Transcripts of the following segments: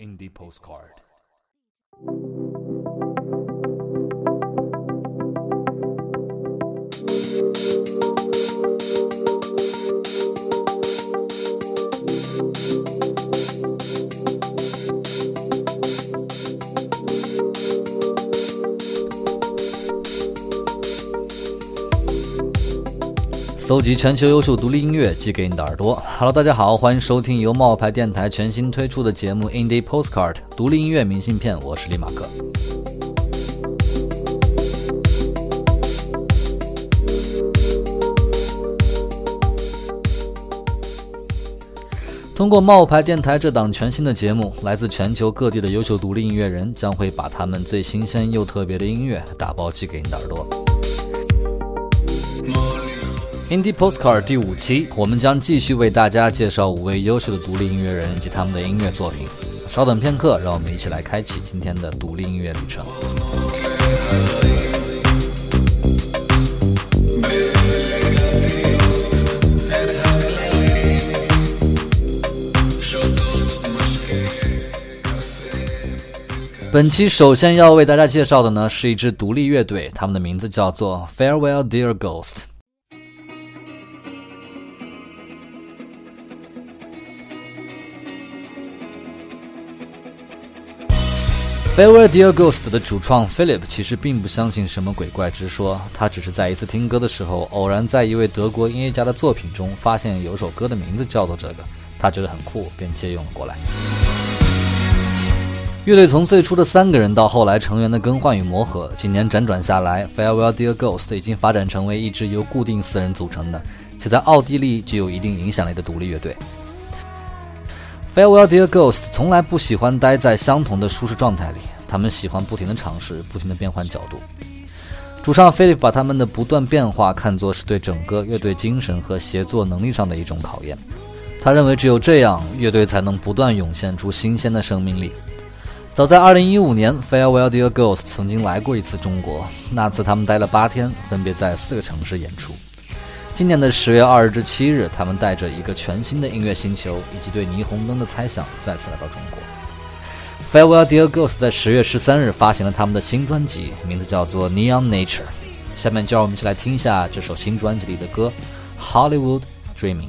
冒牌电台 Indie Postcard。搜集全球优秀独立音乐，寄给你的耳朵。Hello，大家好，欢迎收听由冒牌电台全新推出的节目《Indie Postcard》独立音乐明信片。我是李马克。通过冒牌电台这档全新的节目，来自全球各地的优秀独立音乐人将会把他们最新鲜又特别的音乐打包寄给你的耳朵。Indie Postcard 第五期，我们将继续为大家介绍五位优秀的独立音乐人以及他们的音乐作品。稍等片刻，让我们一起来开启今天的独立音乐旅程。本期首先要为大家介绍的呢，是一支独立乐队，他们的名字叫做 Farewell Dear Ghost。Farewell Dear Ghost 的主创 Philip 其实并不相信什么鬼怪之说，他只是在一次听歌的时候，偶然在一位德国音乐家的作品中发现有首歌的名字叫做这个，他觉得很酷，便借用了过来。乐队从最初的三个人到后来成员的更换与磨合，几年辗转下来，Farewell Dear Ghost 已经发展成为一支由固定四人组成的，且在奥地利具有一定影响力的独立乐队。Farewell Dear Ghost 从来不喜欢待在相同的舒适状态里，他们喜欢不停的尝试，不停的变换角度。主唱 Philip 把他们的不断变化看作是对整个乐队精神和协作能力上的一种考验。他认为只有这样，乐队才能不断涌现出新鲜的生命力。早在2015年，Farewell Dear Ghost 曾经来过一次中国，那次他们待了八天，分别在四个城市演出。今年的十月二日至七日，他们带着一个全新的音乐星球以及对霓虹灯的猜想，再次来到中国。Farewell Dear Ghost 在十月十三日发行了他们的新专辑，名字叫做 Neon Nature。下面就让我们一起来听一下这首新专辑里的歌《Hollywood Dreaming》。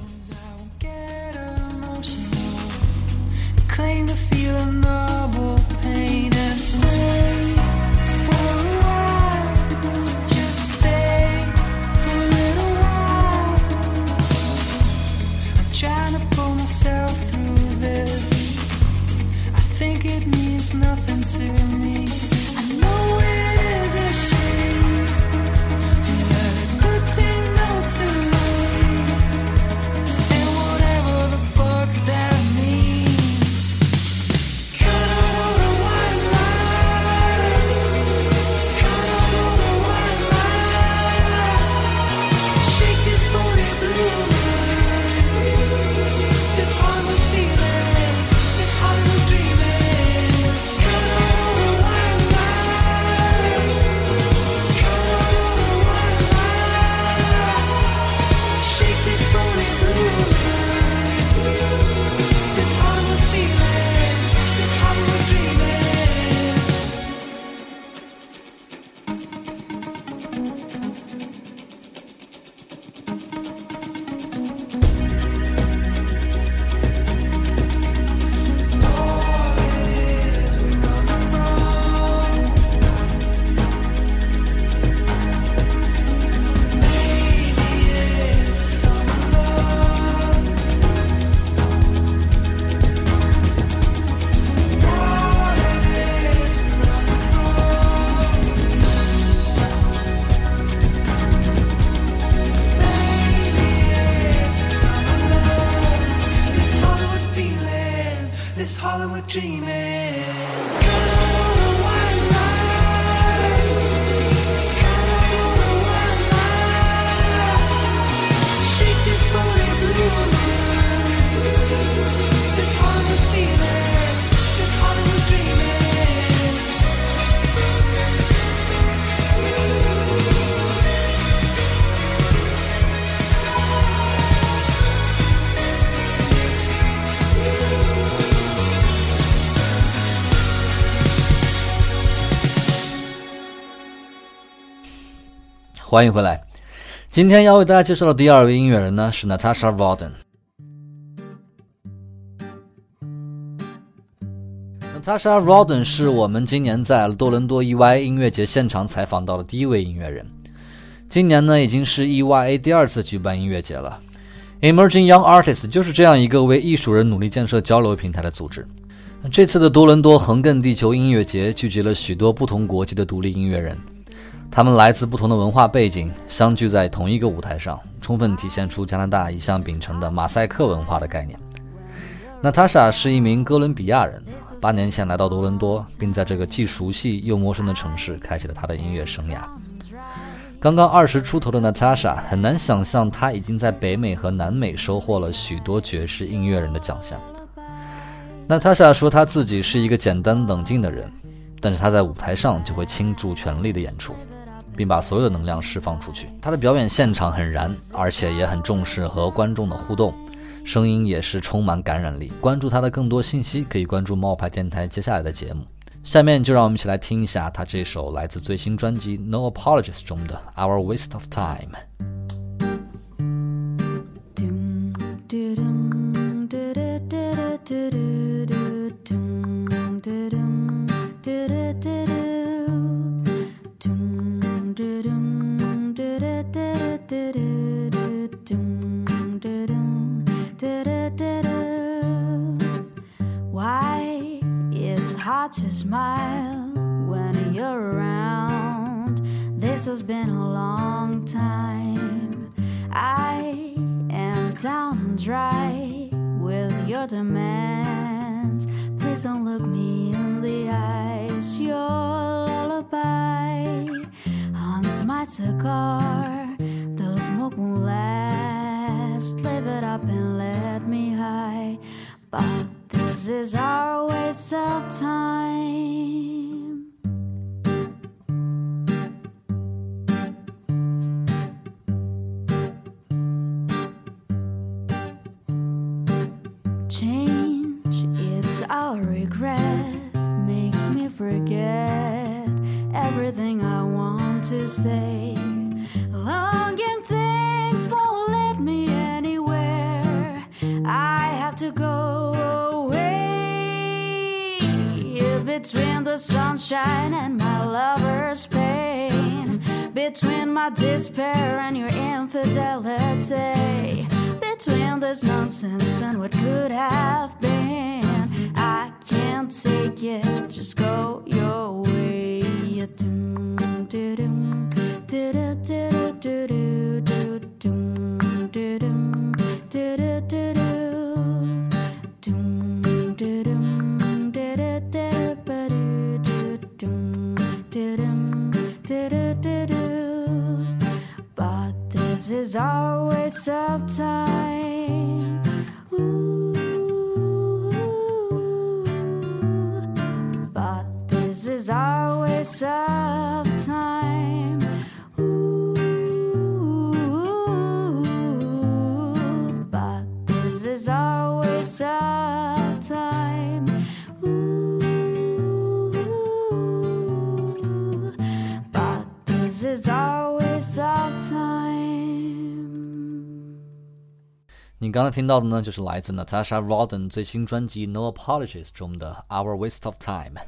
欢迎回来。今天要为大家介绍的第二位音乐人呢是 Natasha Walden。Natasha Walden 是我们今年在多伦多 EY 音乐节现场采访到的第一位音乐人。今年呢已经是 EYA 第二次举办音乐节了。Emerging Young Artists 就是这样一个为艺术人努力建设交流平台的组织。这次的多伦多横亘地球音乐节聚集了许多不同国籍的独立音乐人，他们来自不同的文化背景，相聚在同一个舞台上，充分体现出加拿大一向秉承的马赛克文化的概念。娜塔莎是一名哥伦比亚人，八年前来到多伦多，并在这个既熟悉又陌生的城市开启了他的音乐生涯。刚刚二十出头的娜塔莎很难想象，她已经在北美和南美收获了许多爵士音乐人的奖项。娜塔莎说，她自己是一个简单冷静的人，但是她在舞台上就会倾注全力的演出，并把所有的能量释放出去。他的表演现场很燃，而且也很重视和观众的互动。声音也是充满感染力。关注他的更多信息，可以关注冒牌电台接下来的节目。下面就让我们一起来听一下他这首来自最新专辑《No Apologies》中的《Our Waste of Time》。To smile when you're around. This has been a long time. I am down and dry with your demands. Please don't look me in the eyes. Your lullaby haunts my cigar. The smoke won't last. Live it up and let me high. But this is our waste of time. Our regret, makes me forget everything I want to say. Longing things won't lead me anywhere. I have to go away. between the sunshine and my lover's pain, between my despair and your infidelity, between this nonsense and what could have been. Can't take it, just go your way. 你刚才听到的呢，就是来自 Natasha Roden 最新专辑《No Apologies》中的《Our Waste of Time》。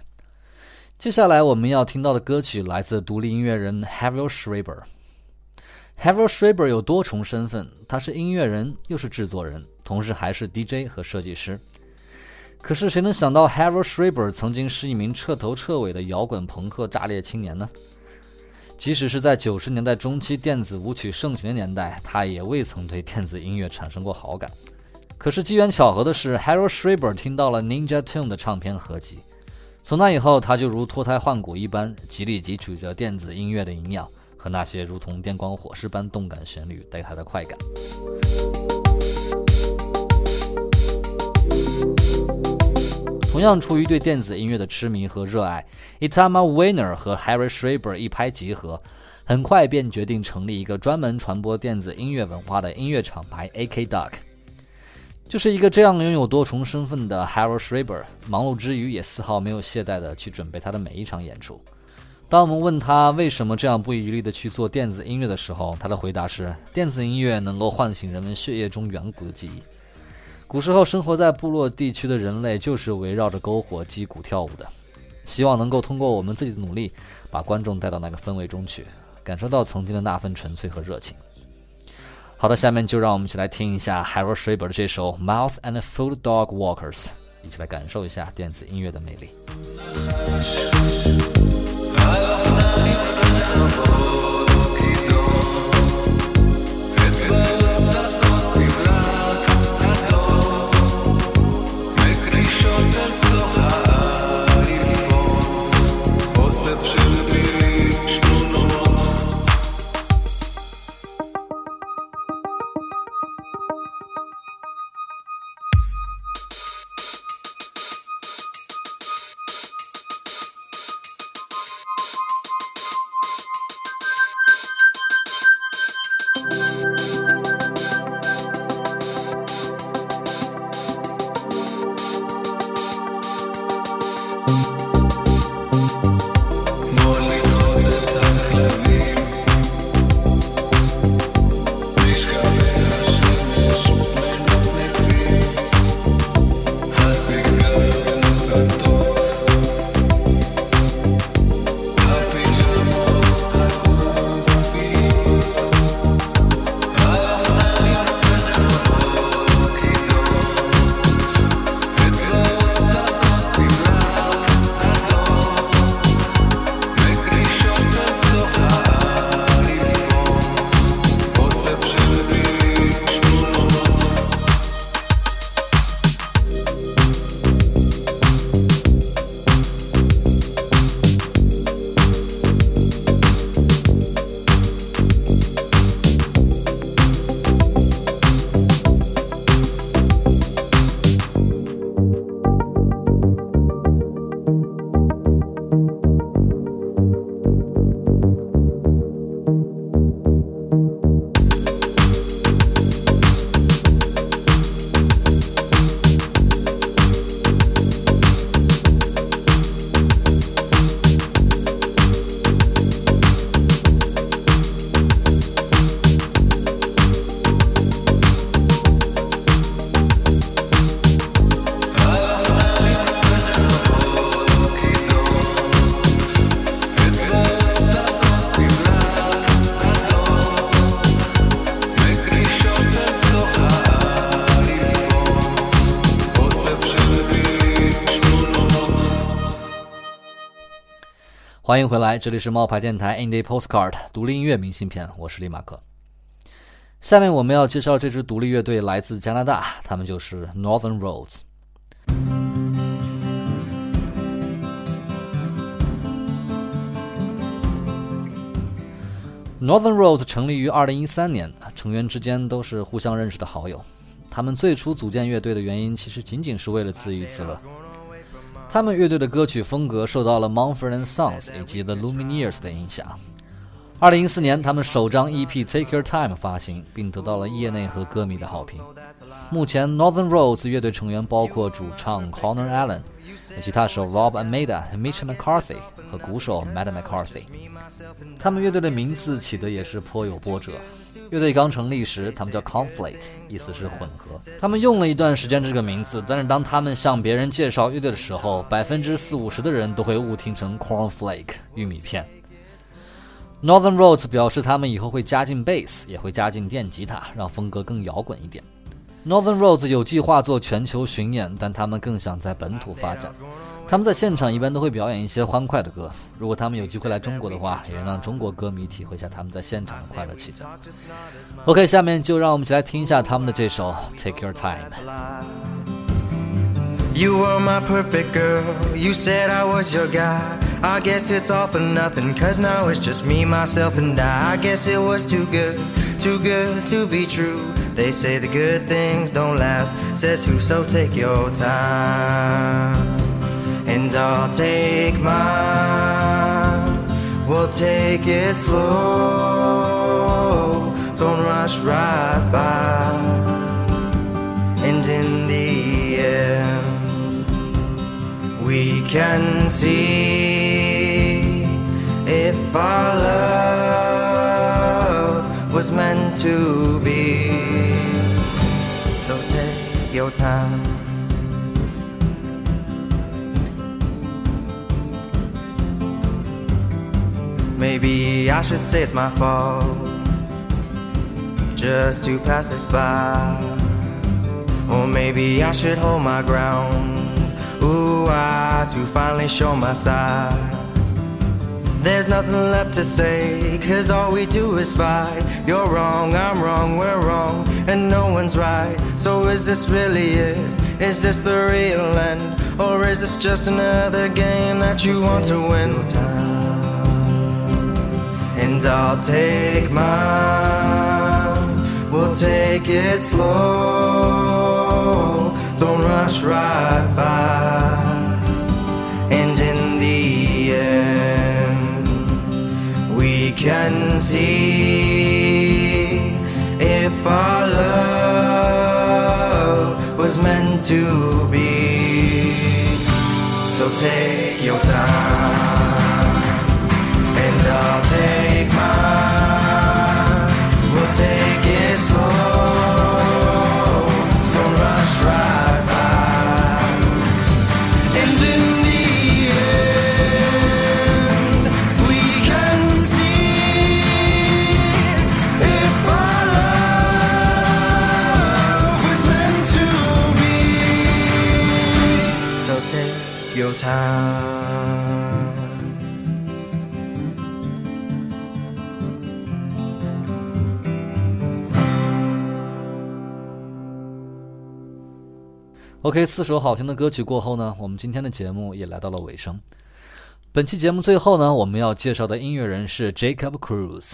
接下来我们要听到的歌曲来自独立音乐人 Havel Schreiber。Havel Schreiber 有多重身份，他是音乐人，又是制作人，同时还是 DJ 和设计师。可是谁能想到 Havel Schreiber 曾经是一名彻头彻尾的摇滚朋克炸裂青年呢？即使是在九十年代中期电子舞曲盛行的年代，他也未曾对电子音乐产生过好感。可是机缘巧合的是，Harold Schreiber 听到了 Ninja Tune 的唱片合集，从那以后，他就如脱胎换骨一般，极力汲取着电子音乐的营养和那些如同电光火石般动感旋律带来的快感。同样出于对电子音乐的痴迷和热爱，Itama Weiner 和 Harry Schreiber 一拍即合，很快便决定成立一个专门传播电子音乐文化的音乐厂牌 AK Duck。就是一个这样拥有多重身份的 Harry Schreiber，忙碌之余也丝毫没有懈怠地去准备他的每一场演出。当我们问他为什么这样不遗余力地去做电子音乐的时候，他的回答是：电子音乐能够唤醒人们血液中远古的记忆。古时候生活在部落地区的人类就是围绕着篝火击鼓跳舞的。希望能够通过我们自己的努力，把观众带到那个氛围中去，感受到曾经的那份纯粹和热情。好的，下面就让我们一起来听一下 Harold Shriver 的这首《Mouth and Food Dog Walkers》，一起来感受一下电子音乐的魅力。欢迎回来，这里是冒牌电台 Indie Postcard 独立音乐明信片，我是李马克。下面我们要介绍这支独立乐队来自加拿大，他们就是 Northern Roads。Northern Roads 成立于2013年，成员之间都是互相认识的好友。他们最初组建乐队的原因，其实仅仅是为了自娱自乐。他们乐队的歌曲风格受到了 Mumford and Sons 以及 The Lumineers 的影响。二零一四年，他们首张 EP《Take Your Time》发行，并得到了业内和歌迷的好评。目前，Northern Roads 乐队成员包括主唱 Connor Allen、吉他手 Rob Ameda、Mitch McCarthy 和鼓手 Matt McCarthy。他们乐队的名字起的也是颇有波折。乐队刚成立时，他们叫 Conflict，意思是混合。他们用了一段时间这个名字，但是当他们向别人介绍乐队的时候，百分之四五十的人都会误听成 Cornflake 玉米片。Northern Roads 表示他们以后会加进 bass，也会加进电吉他，让风格更摇滚一点。Northern Roads 有计划做全球巡演，但他们更想在本土发展。他们在现场一般都会表演一些欢快的歌。如果他们有机会来中国的话，也能让中国歌迷体会一下他们在现场的快乐气氛。OK，下面就让我们一起来听一下他们的这首《Take Your Time》。You were my perfect girl, you said I was your guy. I guess it's all for nothing, cause now it's just me, myself, and I. I guess it was too good, too good to be true. They say the good things don't last, says who, so take your time and I'll take mine. We'll take it slow, don't rush right by. And in the end, we can see if our love was meant to be. Time. Maybe I should say it's my fault just to pass this by. Or maybe I should hold my ground. Ooh, I to finally show my side. There's nothing left to say, cause all we do is fight. You're wrong, I'm wrong, we're wrong, and no one's right. So is this really it? Is this the real end? Or is this just another game that you want to win? And I'll take mine, we'll take it slow, don't rush right by. Can see if our love was meant to be. So take your time, and I'll take OK，四首好听的歌曲过后呢，我们今天的节目也来到了尾声。本期节目最后呢，我们要介绍的音乐人是 Jacob Cruz。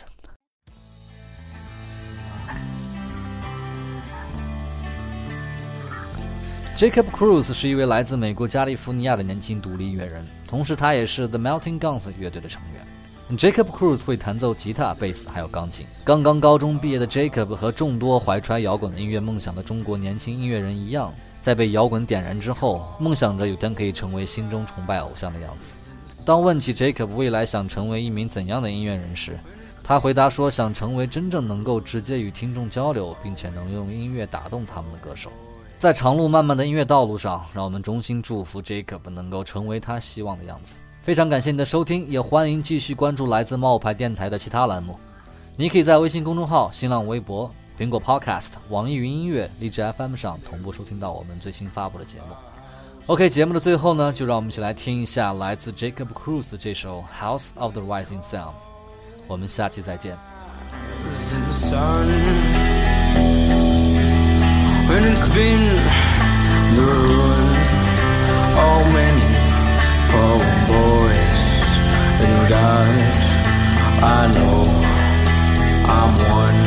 Jacob Cruz 是一位来自美国加利福尼亚的年轻独立音乐人，同时他也是 The Melting Guns 乐队的成员。Jacob Cruz 会弹奏吉他、贝斯还有钢琴。刚刚高中毕业的 Jacob 和众多怀揣摇滚音乐梦想的中国年轻音乐人一样，在被摇滚点燃之后，梦想着有天可以成为心中崇拜偶像的样子。当问起 Jacob 未来想成为一名怎样的音乐人时，他回答说：“想成为真正能够直接与听众交流，并且能用音乐打动他们的歌手。”在长路漫漫的音乐道路上，让我们衷心祝福 Jacob 能够成为他希望的样子。非常感谢你的收听，也欢迎继续关注来自冒牌电台的其他栏目。你可以在微信公众号、新浪微博、苹果 Podcast、网易云音乐、荔枝 FM 上同步收听到我们最新发布的节目。OK，节目的最后呢，就让我们一起来听一下来自 Jacob Cruz 的这首《House of the Rising Sun》。我们下期再见。 in the sun when it's been the ruin all many poor boys and guys I know I'm one